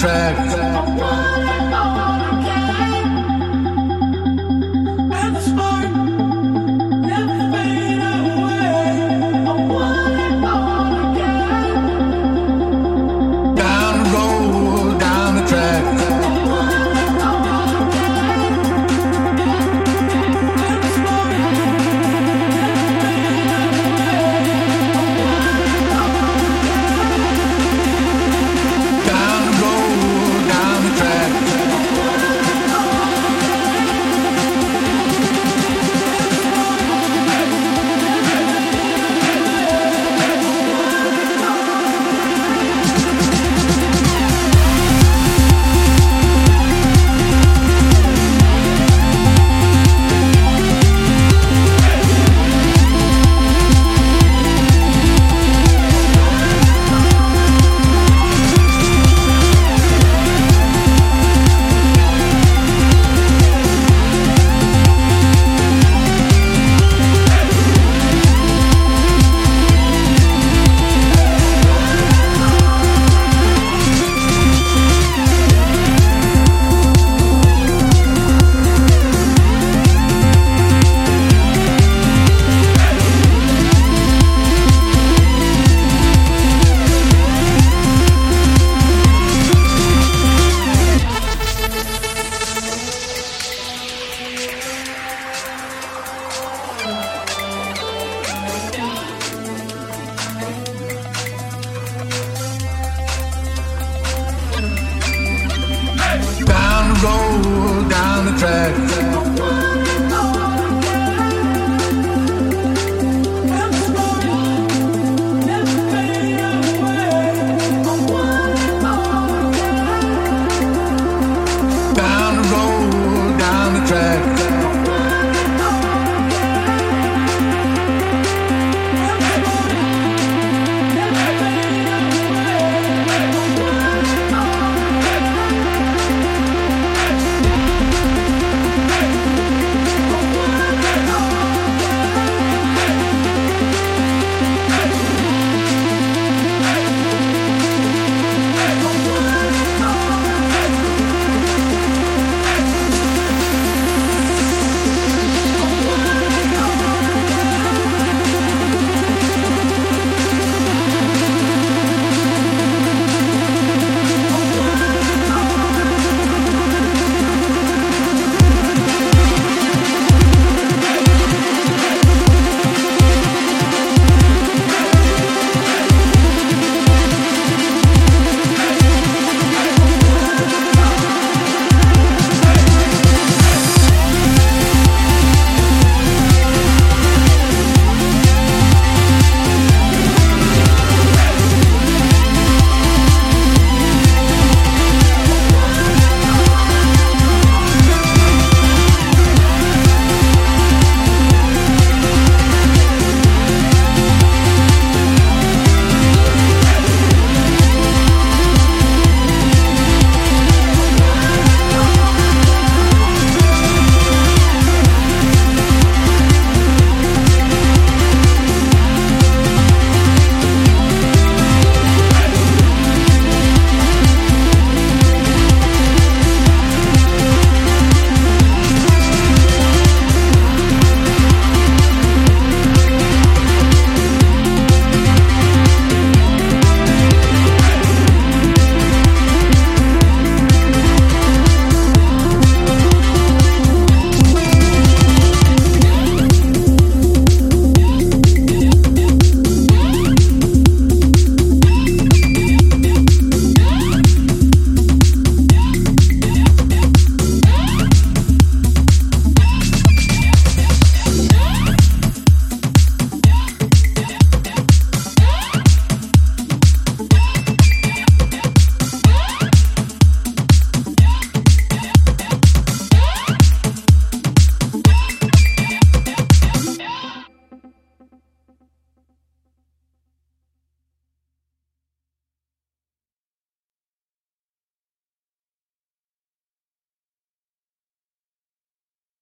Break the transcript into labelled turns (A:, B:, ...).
A: track.